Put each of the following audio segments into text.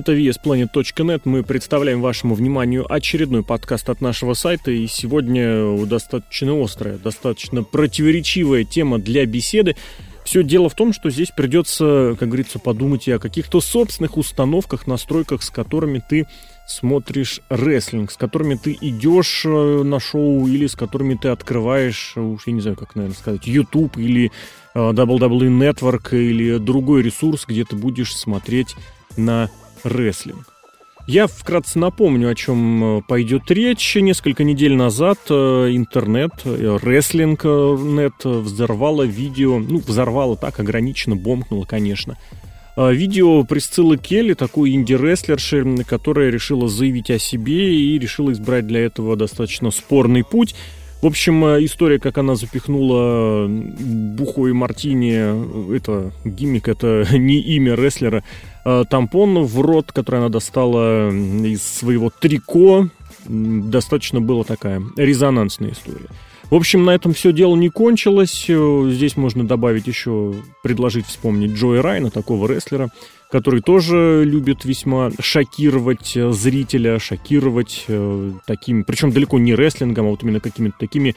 Это VSPlanet.net. Мы представляем вашему вниманию очередной подкаст от нашего сайта. И сегодня достаточно острая, достаточно противоречивая тема для беседы. Все дело в том, что здесь придется, как говорится, подумать и о каких-то собственных установках, настройках, с которыми ты смотришь рестлинг, с которыми ты идешь э, на шоу или с которыми ты открываешь, э, уж я не знаю, как, наверное, сказать, YouTube или э, WWE Network или другой ресурс, где ты будешь смотреть на рестлинг. Я вкратце напомню, о чем э, пойдет речь. Несколько недель назад э, интернет, э, рестлинг-нет взорвало видео, ну, взорвало так, ограниченно, бомкнуло, конечно. Видео Присциллы Келли, такой инди-рестлерши, которая решила заявить о себе и решила избрать для этого достаточно спорный путь. В общем, история, как она запихнула бухой мартини, это гиммик, это не имя рестлера, тампон в рот, который она достала из своего трико. Достаточно была такая резонансная история. В общем, на этом все дело не кончилось. Э, здесь можно добавить еще, предложить вспомнить Джоя Райна, такого рестлера, который тоже любит весьма шокировать э, зрителя, шокировать э, таким, причем далеко не рестлингом, а вот именно какими-то такими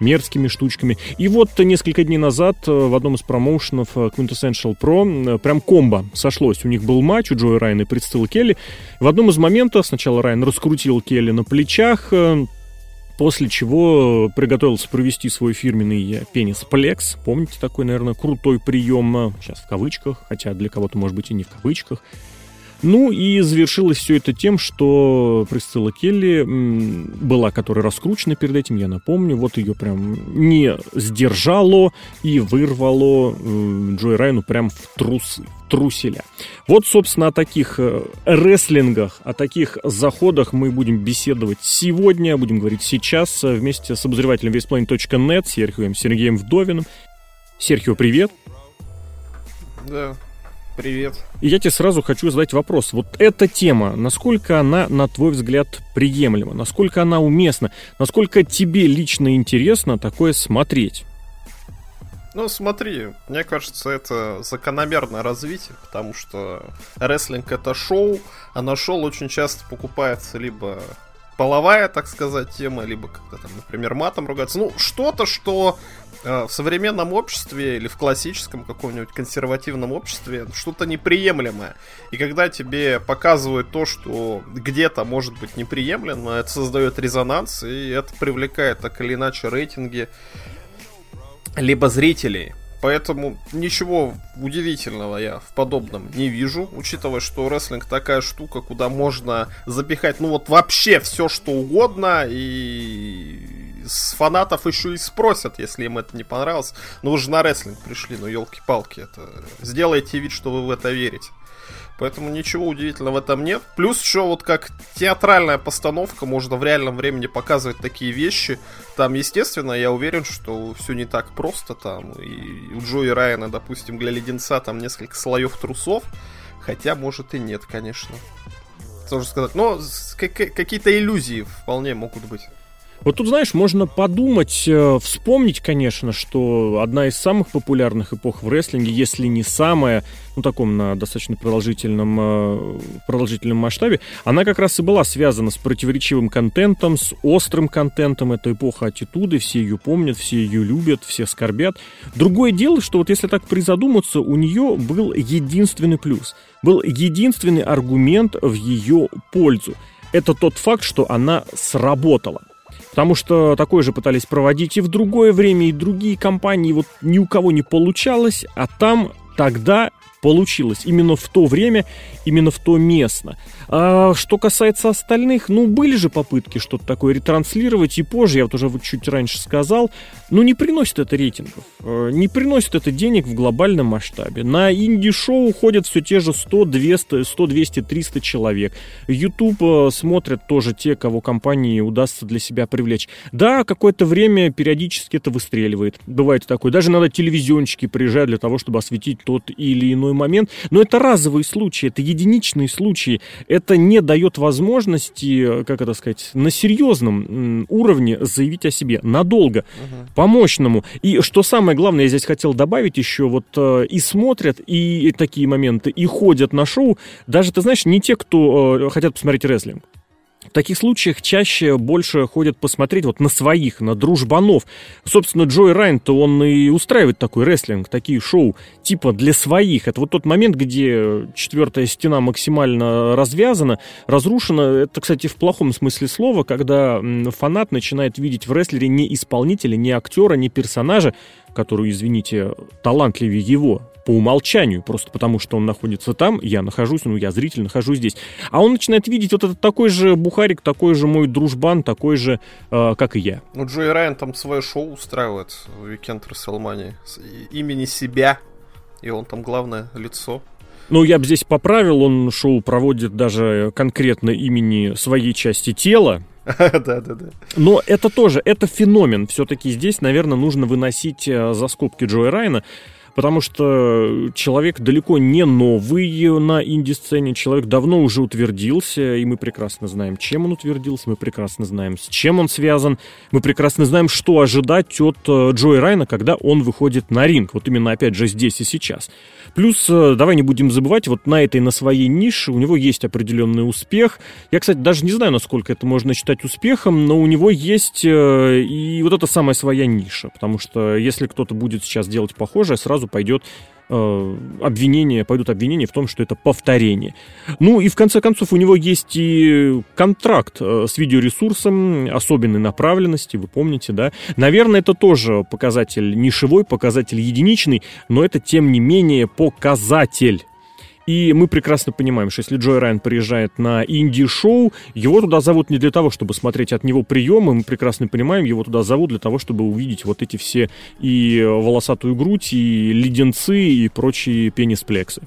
мерзкими штучками. И вот несколько дней назад э, в одном из промоушенов э, Quintessential Pro э, прям комбо сошлось. У них был матч у Джоя Райана и Присциллы Келли. В одном из моментов сначала Райан раскрутил Келли на плечах, после чего приготовился провести свой фирменный пенис-плекс. Помните такой, наверное, крутой прием, сейчас в кавычках, хотя для кого-то, может быть, и не в кавычках. Ну и завершилось все это тем, что Присцилла Келли была, которая раскручена перед этим, я напомню, вот ее прям не сдержало и вырвало Джой Райну прям в трусы, в труселя. Вот, собственно, о таких э, рестлингах, о таких заходах мы будем беседовать сегодня, будем говорить сейчас э, вместе с обозревателем весьplanet.net Серхием Сергеем Вдовиным. Серхио, привет! Да, Привет. И я тебе сразу хочу задать вопрос. Вот эта тема, насколько она, на твой взгляд, приемлема? Насколько она уместна? Насколько тебе лично интересно такое смотреть? Ну, смотри, мне кажется, это закономерное развитие, потому что рестлинг это шоу, а на шоу очень часто покупается либо половая, так сказать, тема, либо как-то там, например, матом ругаться. Ну, что-то, что в современном обществе или в классическом каком-нибудь консервативном обществе что-то неприемлемое. И когда тебе показывают то, что где-то может быть неприемлемо, это создает резонанс, и это привлекает так или иначе рейтинги либо зрителей. Поэтому ничего удивительного я в подобном не вижу, учитывая, что рестлинг такая штука, куда можно запихать, ну вот вообще все, что угодно, и с фанатов еще и спросят, если им это не понравилось. Ну вы же на рестлинг пришли, ну елки-палки, это... Сделайте вид, что вы в это верите. Поэтому ничего удивительного в этом нет. Плюс еще вот как театральная постановка, можно в реальном времени показывать такие вещи. Там, естественно, я уверен, что все не так просто там. И у Джои Райана, допустим, для леденца там несколько слоев трусов. Хотя, может и нет, конечно. Тоже сказать. Но какие-то иллюзии вполне могут быть. Вот тут, знаешь, можно подумать, э, вспомнить, конечно, что одна из самых популярных эпох в рестлинге, если не самая, ну, таком на достаточно продолжительном, э, продолжительном масштабе, она как раз и была связана с противоречивым контентом, с острым контентом. Это эпоха аттитуды, все ее помнят, все ее любят, все скорбят. Другое дело, что вот если так призадуматься, у нее был единственный плюс, был единственный аргумент в ее пользу. Это тот факт, что она сработала. Потому что такое же пытались проводить и в другое время, и другие компании. Вот ни у кого не получалось, а там тогда получилось. Именно в то время, именно в то место. А что касается остальных, ну, были же попытки что-то такое ретранслировать, и позже, я вот уже чуть раньше сказал, ну, не приносит это рейтингов, э, не приносит это денег в глобальном масштабе. На инди-шоу ходят все те же 100, 200, 100, 200, 300 человек. YouTube э, смотрят тоже те, кого компании удастся для себя привлечь. Да, какое-то время периодически это выстреливает. Бывает такое. Даже надо телевизионщики приезжают для того, чтобы осветить тот или иной момент. Но это разовые случаи, это единичные случаи. Это не дает возможности, как это сказать, на серьезном уровне заявить о себе надолго, угу. по-мощному. И что самое главное, я здесь хотел добавить еще, вот э, и смотрят, и такие моменты, и ходят на шоу, даже, ты знаешь, не те, кто э, хотят посмотреть рестлинг. В таких случаях чаще больше ходят посмотреть вот на своих, на дружбанов. Собственно, Джой Райан-то он и устраивает такой рестлинг, такие шоу типа для своих. Это вот тот момент, где четвертая стена максимально развязана, разрушена. Это, кстати, в плохом смысле слова, когда фанат начинает видеть в рестлере не исполнителя, не актера, не персонажа, который, извините, талантливее его, по умолчанию, просто потому что он находится там, я нахожусь, ну, я зритель, нахожусь здесь. А он начинает видеть вот этот такой же бухарик, такой же мой дружбан, такой же, э, как и я. Ну, Джой Райан там свое шоу устраивает в Weekend WrestleMania имени себя, и он там главное лицо. Ну, я бы здесь поправил, он шоу проводит даже конкретно имени своей части тела, да, да, да. Но это тоже, это феномен. Все-таки здесь, наверное, нужно выносить э, за скобки Джоя Райана потому что человек далеко не новый на инди-сцене, человек давно уже утвердился, и мы прекрасно знаем, чем он утвердился, мы прекрасно знаем, с чем он связан, мы прекрасно знаем, что ожидать от э, Джои Райна, когда он выходит на ринг, вот именно опять же здесь и сейчас. Плюс, э, давай не будем забывать, вот на этой, на своей нише у него есть определенный успех. Я, кстати, даже не знаю, насколько это можно считать успехом, но у него есть э, и вот эта самая своя ниша, потому что если кто-то будет сейчас делать похожее, сразу сразу пойдет э, обвинения, пойдут обвинения в том, что это повторение. Ну и в конце концов у него есть и контракт э, с видеоресурсом особенной направленности, вы помните, да? Наверное, это тоже показатель нишевой, показатель единичный, но это тем не менее показатель. И мы прекрасно понимаем, что если Джой Райан приезжает на инди-шоу, его туда зовут не для того, чтобы смотреть от него приемы, мы прекрасно понимаем, его туда зовут для того, чтобы увидеть вот эти все и волосатую грудь, и леденцы, и прочие пенисплексы.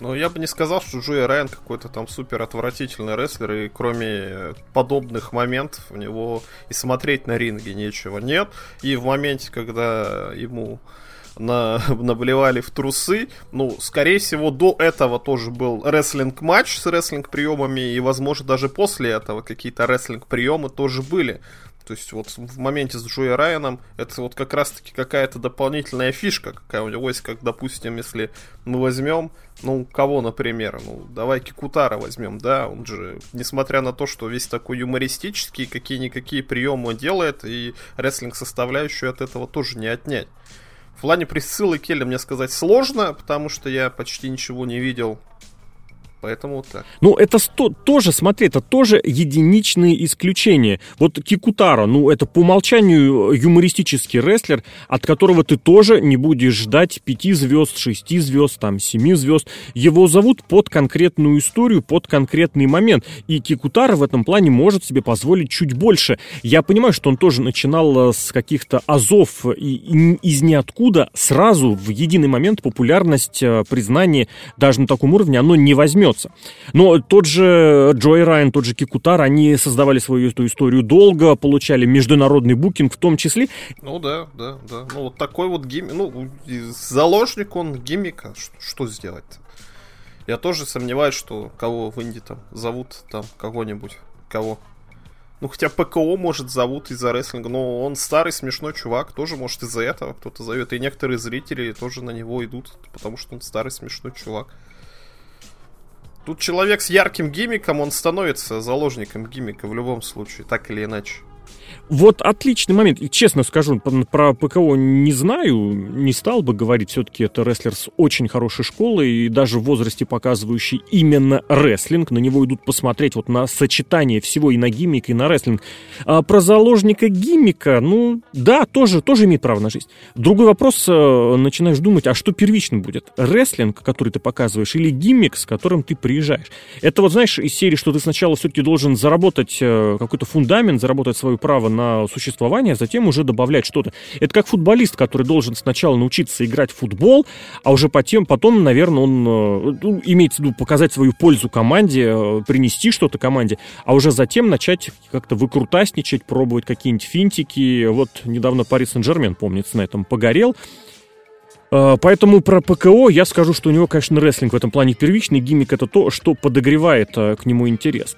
Ну, я бы не сказал, что Джой Райан какой-то там супер отвратительный рестлер, и кроме подобных моментов у него и смотреть на ринге нечего нет. И в моменте, когда ему на, наблевали в трусы. Ну, скорее всего, до этого тоже был рестлинг-матч с рестлинг-приемами, и, возможно, даже после этого какие-то рестлинг-приемы тоже были. То есть вот в моменте с Джои Райаном это вот как раз-таки какая-то дополнительная фишка, какая у него есть, как, допустим, если мы возьмем, ну, кого, например, ну, давай Кикутара возьмем, да, он же, несмотря на то, что весь такой юмористический, какие-никакие приемы делает, и рестлинг составляющую от этого тоже не отнять. В плане присылы Келли мне сказать сложно, потому что я почти ничего не видел Поэтому так. Ну, это сто, тоже, смотри, это тоже единичные исключения. Вот Кикутара, ну, это по умолчанию юмористический рестлер, от которого ты тоже не будешь ждать пяти звезд, шести звезд, там, семи звезд. Его зовут под конкретную историю, под конкретный момент. И Кикутара в этом плане может себе позволить чуть больше. Я понимаю, что он тоже начинал э, с каких-то азов и, и из ниоткуда сразу в единый момент популярность, э, признание даже на таком уровне оно не возьмет вернется. Но тот же Джой Райан, тот же Кикутар, они создавали свою эту историю долго, получали международный букинг в том числе. Ну да, да, да. Ну вот такой вот гиммик, ну заложник он гиммика, что, что сделать-то? Я тоже сомневаюсь, что кого в Индии там зовут там кого-нибудь, кого. Ну, хотя ПКО, может, зовут из-за рестлинга, но он старый, смешной чувак, тоже, может, из-за этого кто-то зовет. И некоторые зрители тоже на него идут, потому что он старый, смешной чувак. Тут человек с ярким гиммиком, он становится заложником гиммика в любом случае, так или иначе. Вот отличный момент. Честно скажу, про ПКО не знаю, не стал бы говорить. Все-таки это рестлер с очень хорошей школой и даже в возрасте показывающий именно рестлинг. На него идут посмотреть вот на сочетание всего и на гиммик, и на рестлинг. А про заложника гиммика, ну да, тоже, тоже имеет право на жизнь. Другой вопрос, э, начинаешь думать, а что первично будет? Рестлинг, который ты показываешь, или гиммик, с которым ты приезжаешь? Это вот, знаешь, из серии, что ты сначала все-таки должен заработать э, какой-то фундамент, заработать свое право на существование, а затем уже добавлять что-то. Это как футболист, который должен сначала научиться играть в футбол, а уже потом, потом наверное, он э, ну, имеется в виду показать свою пользу команде, э, принести что-то команде, а уже затем начать как-то выкрутасничать, пробовать какие-нибудь финтики. Вот недавно Парис Сен-Жермен, помнится, на этом погорел. А, поэтому про ПКО я скажу, что у него, конечно, рестлинг в этом плане первичный. Гиммик — это то, что подогревает к нему интерес.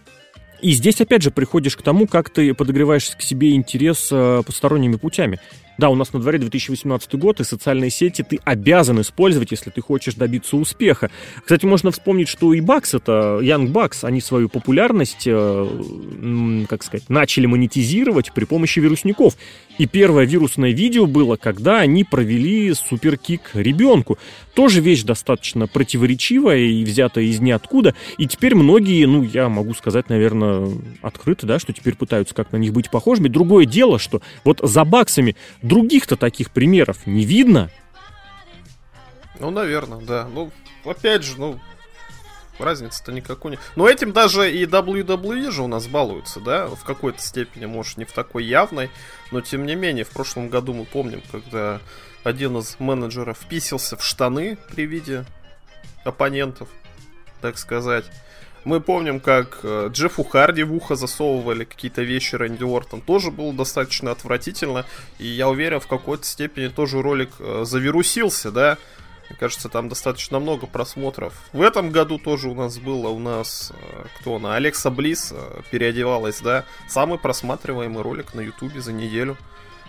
И здесь, опять же, приходишь к тому, как ты подогреваешь к себе интерес а, посторонними путями. Да, у нас на дворе 2018 год, и социальные сети ты обязан использовать, если ты хочешь добиться успеха. Кстати, можно вспомнить, что и Бакс, это Young Bucks, они свою популярность, э, как сказать, начали монетизировать при помощи вирусников. И первое вирусное видео было, когда они провели суперкик ребенку. Тоже вещь достаточно противоречивая и взятая из ниоткуда. И теперь многие, ну, я могу сказать, наверное, открыто, да, что теперь пытаются как на них быть похожими. Другое дело, что вот за баксами других-то таких примеров не видно. Ну, наверное, да. Ну, опять же, ну, разницы-то никакой нет. Но этим даже и WWE же у нас балуются, да, в какой-то степени, может, не в такой явной, но тем не менее, в прошлом году мы помним, когда один из менеджеров вписился в штаны при виде оппонентов, так сказать. Мы помним, как э, Джеффу Харди в ухо засовывали какие-то вещи Рэнди Ортон. Тоже было достаточно отвратительно. И я уверен, в какой-то степени тоже ролик э, завирусился, да. Мне кажется, там достаточно много просмотров. В этом году тоже у нас было, у нас, э, кто она, Алекса Близ переодевалась, да. Самый просматриваемый ролик на Ютубе за неделю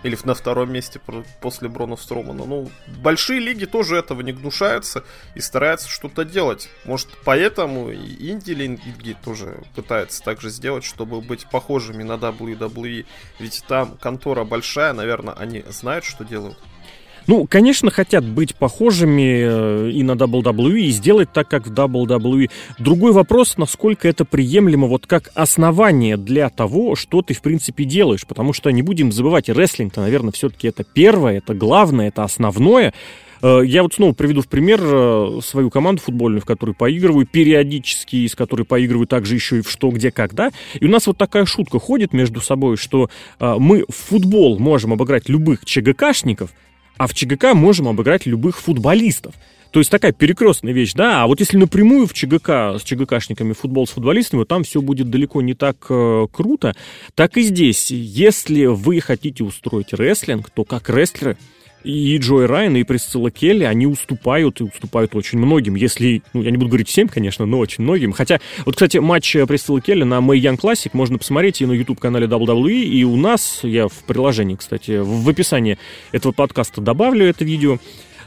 или на втором месте после Брона Стромана. Ну, большие лиги тоже этого не гнушаются и стараются что-то делать. Может, поэтому и инди-лиги тоже пытаются так же сделать, чтобы быть похожими на WWE. Ведь там контора большая, наверное, они знают, что делают. Ну, конечно, хотят быть похожими э, и на WWE, и сделать так, как в WWE. Другой вопрос, насколько это приемлемо вот как основание для того, что ты, в принципе, делаешь. Потому что, не будем забывать, рестлинг-то, наверное, все-таки это первое, это главное, это основное. Э, я вот снова приведу в пример э, свою команду футбольную, в которой поигрываю периодически, из которой поигрываю также еще и в что, где, когда. И у нас вот такая шутка ходит между собой, что мы в футбол можем обыграть любых ЧГКшников, а в ЧГК можем обыграть любых футболистов. То есть такая перекрестная вещь, да, а вот если напрямую в ЧГК с ЧГКшниками футбол с футболистами, там все будет далеко не так э, круто, так и здесь. Если вы хотите устроить рестлинг, то как рестлеры и Джой Райан, и Присцилла Келли, они уступают, и уступают очень многим. Если, ну, я не буду говорить всем, конечно, но очень многим. Хотя, вот, кстати, матч Присциллы Келли на Мэй Young Classic можно посмотреть и на YouTube-канале WWE, и у нас, я в приложении, кстати, в описании этого подкаста добавлю это видео.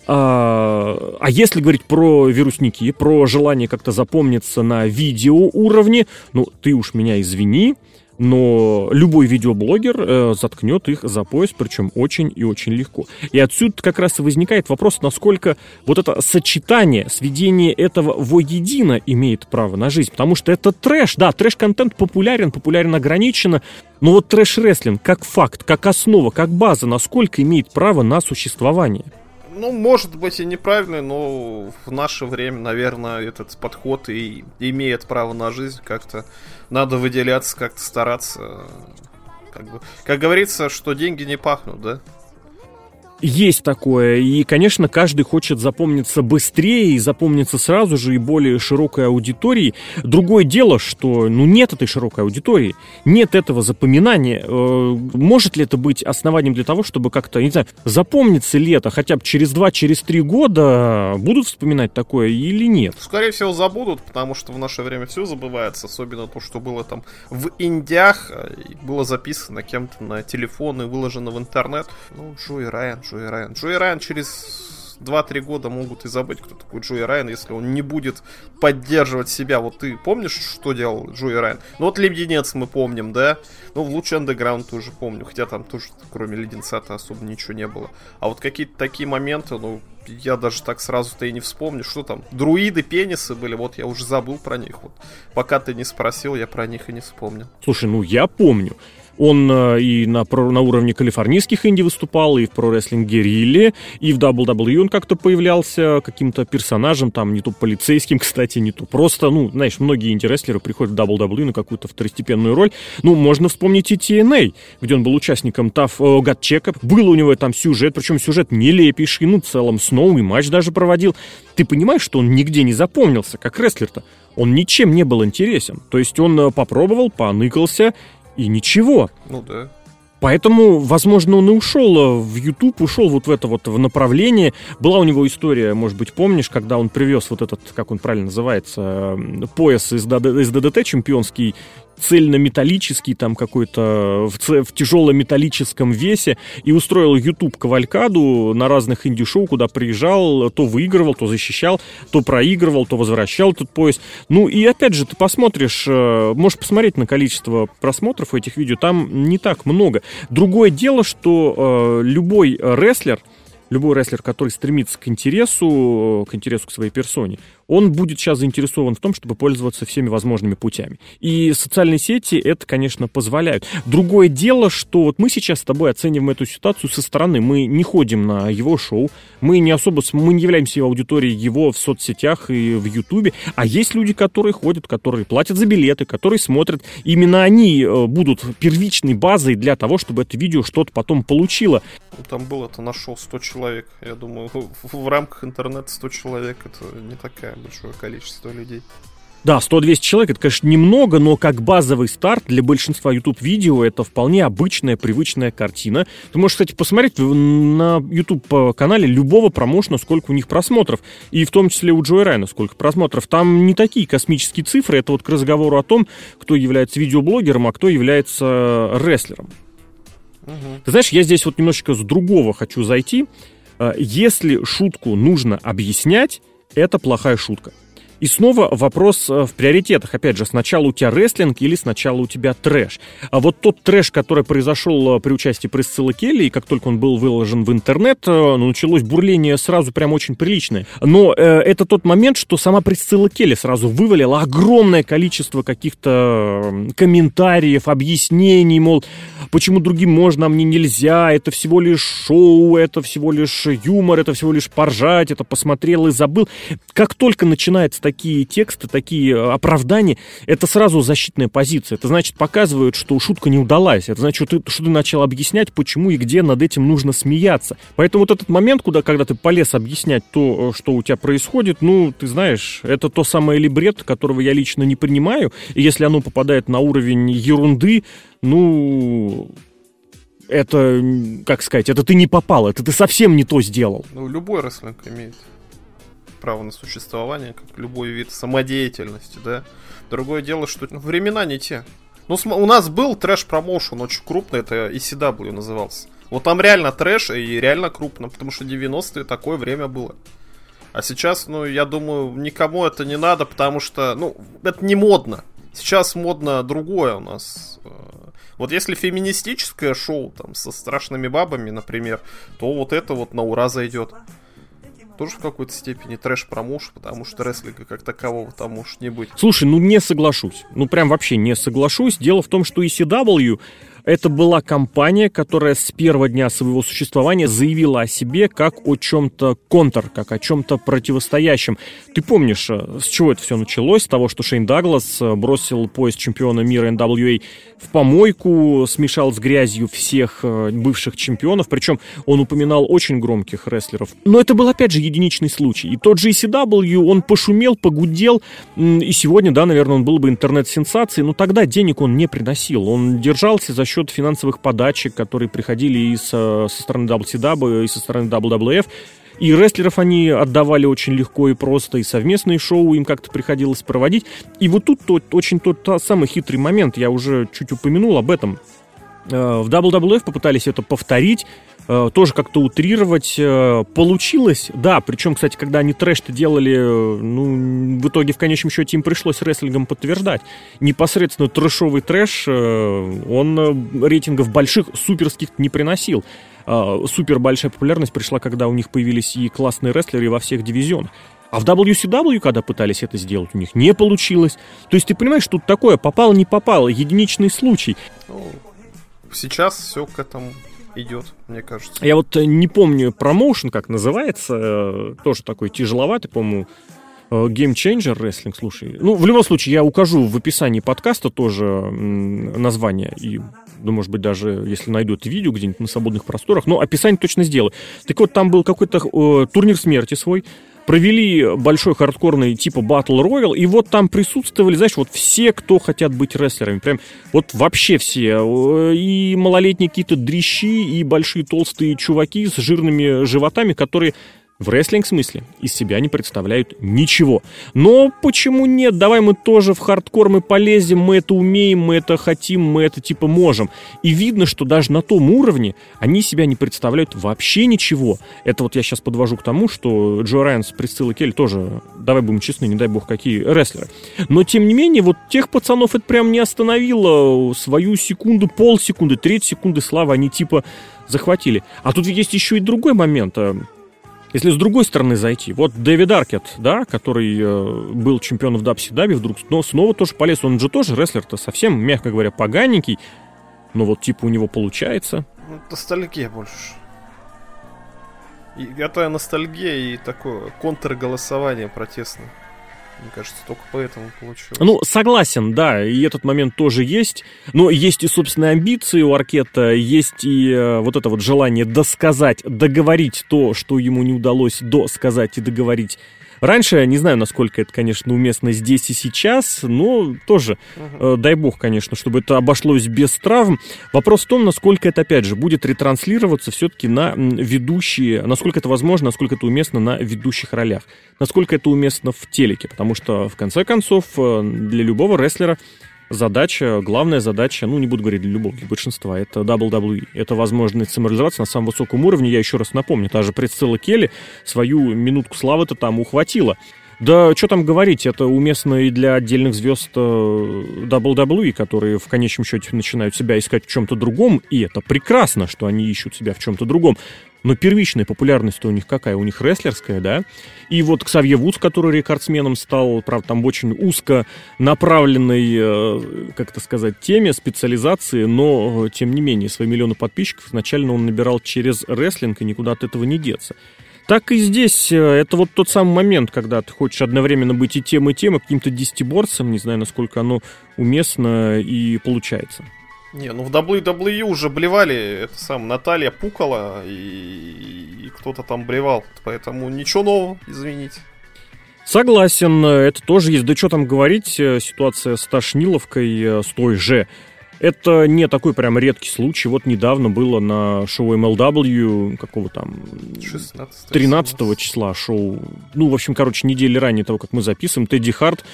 А, а если говорить про вирусники, про желание как-то запомниться на видео уровне, ну, ты уж меня извини, но любой видеоблогер э, заткнет их за пояс, причем очень и очень легко. И отсюда как раз и возникает вопрос, насколько вот это сочетание, сведение этого воедино имеет право на жизнь. Потому что это трэш, да, трэш-контент популярен, популярен ограниченно, но вот трэш-рестлинг как факт, как основа, как база, насколько имеет право на существование? Ну, может быть и неправильный, но в наше время, наверное, этот подход и имеет право на жизнь. Как-то надо выделяться, как-то стараться. Как, бы, как говорится, что деньги не пахнут, да? Есть такое, и, конечно, каждый хочет запомниться быстрее и запомниться сразу же и более широкой аудитории. Другое дело, что ну, нет этой широкой аудитории, нет этого запоминания. Э, может ли это быть основанием для того, чтобы как-то, не знаю, запомниться ли это хотя бы через два, через три года будут вспоминать такое или нет? Скорее всего, забудут, потому что в наше время все забывается, особенно то, что было там в Индиях, э, было записано кем-то на телефон и выложено в интернет. Ну, Джои Райан, Джои Райан. Джои Райан через 2-3 года могут и забыть, кто такой Джои Райан, если он не будет поддерживать себя. Вот ты помнишь, что делал Джои Райан? Ну вот Леденец мы помним, да? Ну в Луч Андеграунд тоже помню, хотя там тоже кроме Леденца-то особо ничего не было. А вот какие-то такие моменты, ну, я даже так сразу-то и не вспомню, что там. Друиды, пенисы были, вот я уже забыл про них. Вот. Пока ты не спросил, я про них и не вспомнил. Слушай, ну я помню. Он э, и на, на уровне калифорнийских инди выступал, и в про-рестлинг Герилле, и в WWE он как-то появлялся каким-то персонажем, там, не то полицейским, кстати, не то просто, ну, знаешь, многие инди-рестлеры приходят в WWE на какую-то второстепенную роль. Ну, можно вспомнить и TNA, где он был участником uh, God Checkup. Был у него там сюжет, причем сюжет нелепейший, ну, в целом, с новый матч даже проводил. Ты понимаешь, что он нигде не запомнился, как рестлер-то? Он ничем не был интересен. То есть он э, попробовал, поныкался, и ничего. Ну да. Поэтому, возможно, он и ушел в YouTube, ушел вот в это вот в направление. Была у него история, может быть, помнишь, когда он привез вот этот, как он правильно называется, пояс из, из ДДТ чемпионский, цельнометаллический, там какой-то в, в тяжелом металлическом весе, и устроил YouTube кавалькаду на разных инди-шоу, куда приезжал, то выигрывал, то защищал, то проигрывал, то возвращал этот пояс. Ну и опять же, ты посмотришь, э, можешь посмотреть на количество просмотров этих видео, там не так много. Другое дело, что э, любой рестлер, любой рестлер, который стремится к интересу, к интересу к своей персоне, он будет сейчас заинтересован в том, чтобы пользоваться всеми возможными путями. И социальные сети это, конечно, позволяют. Другое дело, что вот мы сейчас с тобой оцениваем эту ситуацию со стороны. Мы не ходим на его шоу, мы не особо, мы не являемся аудиторией его в соцсетях и в Ютубе, а есть люди, которые ходят, которые платят за билеты, которые смотрят. Именно они э, будут первичной базой для того, чтобы это видео что-то потом получило. Там было это нашел 100 человек. Я думаю, в рамках интернета 100 человек это не такая большое количество людей. Да, 100-200 человек, это, конечно, немного, но как базовый старт для большинства YouTube-видео это вполне обычная, привычная картина. Ты можешь, кстати, посмотреть на YouTube-канале любого промоушена, сколько у них просмотров. И в том числе у Джои Райна сколько просмотров. Там не такие космические цифры, это вот к разговору о том, кто является видеоблогером, а кто является рестлером. Угу. Ты знаешь, я здесь вот немножечко с другого хочу зайти. А, если шутку нужно объяснять, это плохая шутка. И снова вопрос э, в приоритетах. Опять же, сначала у тебя рестлинг или сначала у тебя трэш. А вот тот трэш, который произошел э, при участии Присциллы Келли, и как только он был выложен в интернет, э, ну, началось бурление сразу прям очень приличное. Но э, это тот момент, что сама Присцилла Келли сразу вывалила огромное количество каких-то комментариев, объяснений, мол, почему другим можно, а мне нельзя, это всего лишь шоу, это всего лишь юмор, это всего лишь поржать, это посмотрел и забыл. Как только начинается такие тексты, такие э, оправдания, это сразу защитная позиция. Это значит, показывают, что шутка не удалась. Это значит, что ты, что ты начал объяснять, почему и где над этим нужно смеяться. Поэтому вот этот момент, куда, когда ты полез объяснять то, э, что у тебя происходит, ну, ты знаешь, это то самое либрет, которого я лично не принимаю. И если оно попадает на уровень ерунды, ну, это, как сказать, это ты не попал, это ты совсем не то сделал. Ну, любой рестлинг имеет право на существование, как любой вид самодеятельности, да. Другое дело, что времена не те. Ну, у нас был трэш-промоушен очень крупный, это ECW назывался. Вот там реально трэш и реально крупно, потому что 90-е такое время было. А сейчас, ну, я думаю, никому это не надо, потому что, ну, это не модно. Сейчас модно другое у нас. Э, вот если феминистическое шоу там со страшными бабами, например, то вот это вот на ура зайдет тоже в какой-то степени трэш-промоушен, потому что рестлинга как такового там может не быть. Слушай, ну не соглашусь. Ну прям вообще не соглашусь. Дело в том, что ECW это была компания, которая с первого дня своего существования заявила о себе как о чем-то контр, как о чем-то противостоящем. Ты помнишь, э, с чего это все началось? С того, что Шейн Даглас э, бросил пояс чемпиона мира NWA в помойку, смешал с грязью всех э, бывших чемпионов, причем он упоминал очень громких рестлеров. Но это был, опять же, единичный случай. И тот же ECW, он пошумел, погудел, и сегодня, да, наверное, он был бы интернет-сенсацией, но тогда денег он не приносил. Он держался за счет финансовых подачек, которые приходили и со, со стороны WCW, и со стороны WWF. И рестлеров они отдавали очень легко и просто, и совместные шоу им как-то приходилось проводить. И вот тут тот, очень тот, тот самый хитрый момент, я уже чуть упомянул об этом. Э, в WWF попытались это повторить, тоже как-то утрировать. Э, получилось, да, причем, кстати, когда они трэш-то делали, ну, в итоге в конечном счете им пришлось рестлингом подтверждать. Непосредственно трэшовый трэш, он рейтингов больших, суперских не приносил. Супер большая популярность пришла, когда у них появились и классные рестлеры во всех дивизионах. А в WCW, когда пытались это сделать, у них не получилось. То есть ты понимаешь, тут такое, попал, не попал, единичный случай. Ну, сейчас все к этому идет, мне кажется. Я вот э, не помню промоушен, как называется, э, тоже такой тяжеловатый, по-моему, э, Game Changer Wrestling, слушай. Ну, в любом случае, я укажу в описании подкаста тоже название и ну, может быть, даже если найду это видео где-нибудь на свободных просторах, но описание точно сделаю. Так вот, там был какой-то э, турнир смерти свой, провели большой хардкорный типа Battle Royale, и вот там присутствовали, знаешь, вот все, кто хотят быть рестлерами. Прям вот вообще все. И малолетние какие-то дрищи, и большие толстые чуваки с жирными животами, которые в рестлинг смысле из себя не представляют ничего. Но почему нет? Давай мы тоже в хардкор мы полезем, мы это умеем, мы это хотим, мы это типа можем. И видно, что даже на том уровне они себя не представляют вообще ничего. Это вот я сейчас подвожу к тому, что Джо Райанс, Присцилла Келли тоже, давай будем честны, не дай бог, какие рестлеры. Но тем не менее, вот тех пацанов это прям не остановило свою секунду, полсекунды, треть секунды славы они типа захватили. А тут есть еще и другой момент. Если с другой стороны зайти, вот Дэвид Аркет, да, который э, был чемпионом в WCW, вдруг но снова тоже полез. Он же тоже рестлер-то совсем, мягко говоря, поганенький. Но вот типа у него получается. Ну, ностальгия больше. И это ностальгия и такое контрголосование протестное. Мне кажется, только поэтому получилось. Ну, согласен, да, и этот момент тоже есть. Но есть и собственные амбиции у Аркета, есть и э, вот это вот желание досказать, договорить то, что ему не удалось досказать и договорить Раньше, не знаю, насколько это, конечно, уместно здесь и сейчас, но тоже, угу. э, дай бог, конечно, чтобы это обошлось без травм. Вопрос в том, насколько это, опять же, будет ретранслироваться все-таки на ведущие, насколько это возможно, насколько это уместно на ведущих ролях, насколько это уместно в телеке, потому что, в конце концов, э, для любого рестлера задача, главная задача, ну, не буду говорить для любого, для большинства, это WWE. Это возможность самореализоваться на самом высоком уровне. Я еще раз напомню, та же Присцилла Келли свою минутку славы-то там ухватила. Да, что там говорить, это уместно и для отдельных звезд WWE, которые в конечном счете начинают себя искать в чем-то другом, и это прекрасно, что они ищут себя в чем-то другом. Но первичная популярность у них какая? У них рестлерская, да? И вот Ксавье Вудс, который рекордсменом стал, правда, там очень узко направленной, э, как это сказать, теме, специализации, но, э, тем не менее, свои миллионы подписчиков изначально он набирал через рестлинг, и никуда от этого не деться. Так и здесь, э, это вот тот самый момент, когда ты хочешь одновременно быть и тем, и тем, и каким-то десятиборцем, не знаю, насколько оно уместно и получается. Не, ну в WWE уже блевали, это сам Наталья пукала, и, и кто-то там блевал, поэтому ничего нового, извините. Согласен, это тоже есть. Да что там говорить, э, ситуация с Тошниловкой, э, с той же, это не такой прям редкий случай. Вот недавно было на шоу MLW, какого там... 16 13 числа шоу. Ну, в общем, короче, недели ранее того, как мы записываем, Тедди Харт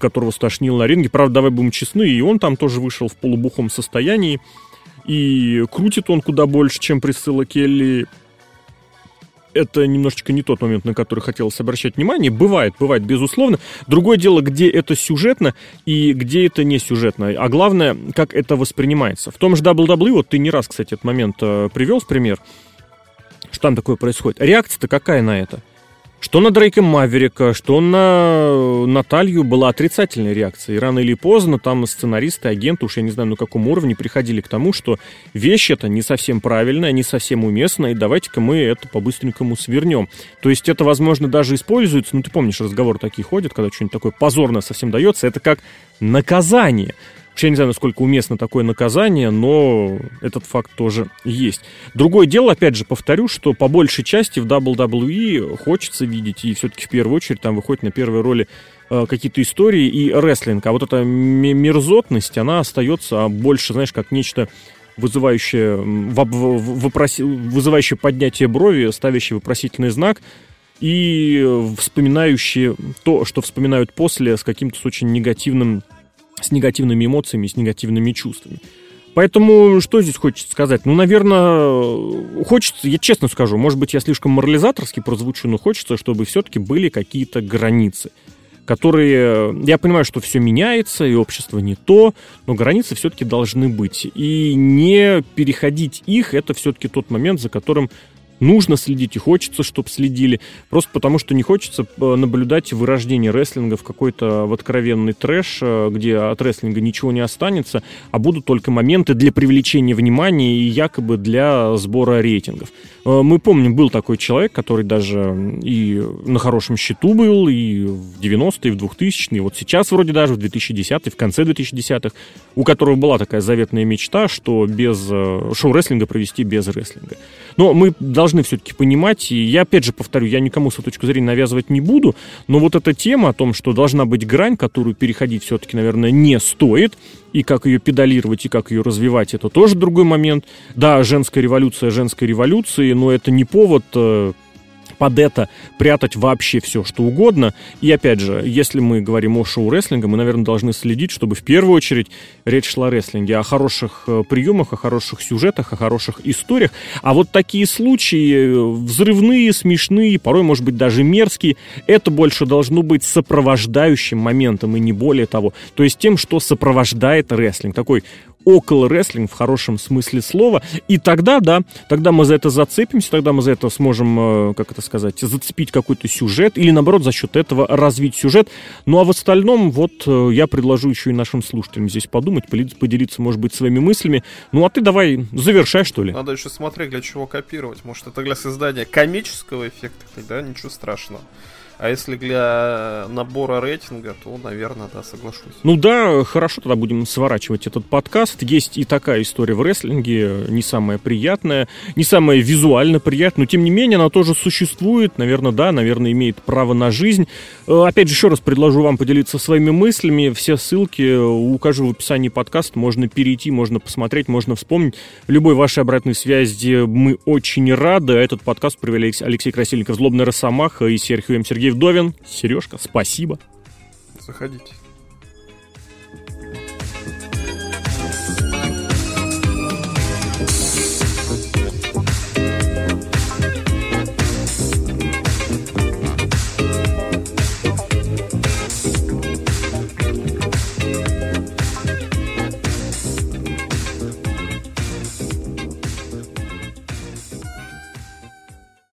которого стошнил на ринге. Правда, давай будем честны, и он там тоже вышел в полубухом состоянии. И крутит он куда больше, чем Присцилла Келли. Это немножечко не тот момент, на который хотелось обращать внимание. Бывает, бывает, безусловно. Другое дело, где это сюжетно и где это не сюжетно. А главное, как это воспринимается. В том же WWE, вот ты не раз, кстати, этот момент э, привел в пример, что там такое происходит. Реакция-то какая на это? Что на Дрейка Маверика, что на Наталью была отрицательная реакция. И рано или поздно там сценаристы, агенты, уж я не знаю на каком уровне, приходили к тому, что вещь это не совсем правильная, не совсем уместная, и давайте-ка мы это по-быстренькому свернем. То есть это, возможно, даже используется, ну ты помнишь, разговоры такие ходят, когда что-нибудь такое позорное совсем дается, это как наказание. Я не знаю, насколько уместно такое наказание, но этот факт тоже есть. Другое дело, опять же, повторю, что по большей части в WWE хочется видеть, и все-таки в первую очередь там выходит на первой роли э, какие-то истории и рестлинг. А вот эта мерзотность, она остается больше, знаешь, как нечто вызывающее, вопроси, вызывающее поднятие брови, ставящее вопросительный знак, и вспоминающие то, что вспоминают после с каким-то очень негативным с негативными эмоциями, с негативными чувствами. Поэтому что здесь хочется сказать? Ну, наверное, хочется, я честно скажу, может быть, я слишком морализаторски прозвучу, но хочется, чтобы все-таки были какие-то границы, которые... Я понимаю, что все меняется, и общество не то, но границы все-таки должны быть. И не переходить их, это все-таки тот момент, за которым нужно следить и хочется, чтобы следили. Просто потому, что не хочется э, наблюдать вырождение рестлинга в какой-то в откровенный трэш, э, где от рестлинга ничего не останется, а будут только моменты для привлечения внимания и якобы для сбора рейтингов. Э, мы помним, был такой человек, который даже и на хорошем счету был, и в 90-е, и в 2000-е, вот сейчас вроде даже в 2010-е, в конце 2010-х, у которого была такая заветная мечта, что без шоу-рестлинга провести без рестлинга. Но мы должны должны все-таки понимать, и я опять же повторю, я никому свою точку зрения навязывать не буду, но вот эта тема о том, что должна быть грань, которую переходить все-таки, наверное, не стоит, и как ее педалировать, и как ее развивать, это тоже другой момент. Да, женская революция женской революции, но это не повод э, под это прятать вообще все, что угодно. И опять же, если мы говорим о шоу-рестлинге, мы, наверное, должны следить, чтобы в первую очередь речь шла о рестлинге, о хороших э, приемах, о хороших сюжетах, о хороших историях. А вот такие случаи э, взрывные, смешные, порой, может быть, даже мерзкие, это больше должно быть сопровождающим моментом и не более того. То есть тем, что сопровождает рестлинг. Такой около рестлинг в хорошем смысле слова. И тогда, да, тогда мы за это зацепимся, тогда мы за это сможем, э, как это сказать, зацепить какой-то сюжет или, наоборот, за счет этого развить сюжет. Ну, а в остальном, вот, э, я предложу еще и нашим слушателям здесь подумать, поделиться, может быть, своими мыслями. Ну, а ты давай завершай, что ли. Надо еще смотреть, для чего копировать. Может, это для создания комического эффекта, тогда ничего страшного. А если для набора рейтинга, то, наверное, да, соглашусь. Ну да, хорошо, тогда будем сворачивать этот подкаст. Есть и такая история в рестлинге, не самая приятная, не самая визуально приятная, но тем не менее она тоже существует. Наверное, да, наверное, имеет право на жизнь. Э, опять же, еще раз предложу вам поделиться своими мыслями. Все ссылки укажу в описании подкаста. Можно перейти, можно посмотреть, можно вспомнить. Любой вашей обратной связи мы очень рады. Этот подкаст провели Алексей Красильников, Злобный Росомаха и Серхио М. Сергей Сергей Вдовин. Сережка, спасибо. Заходите.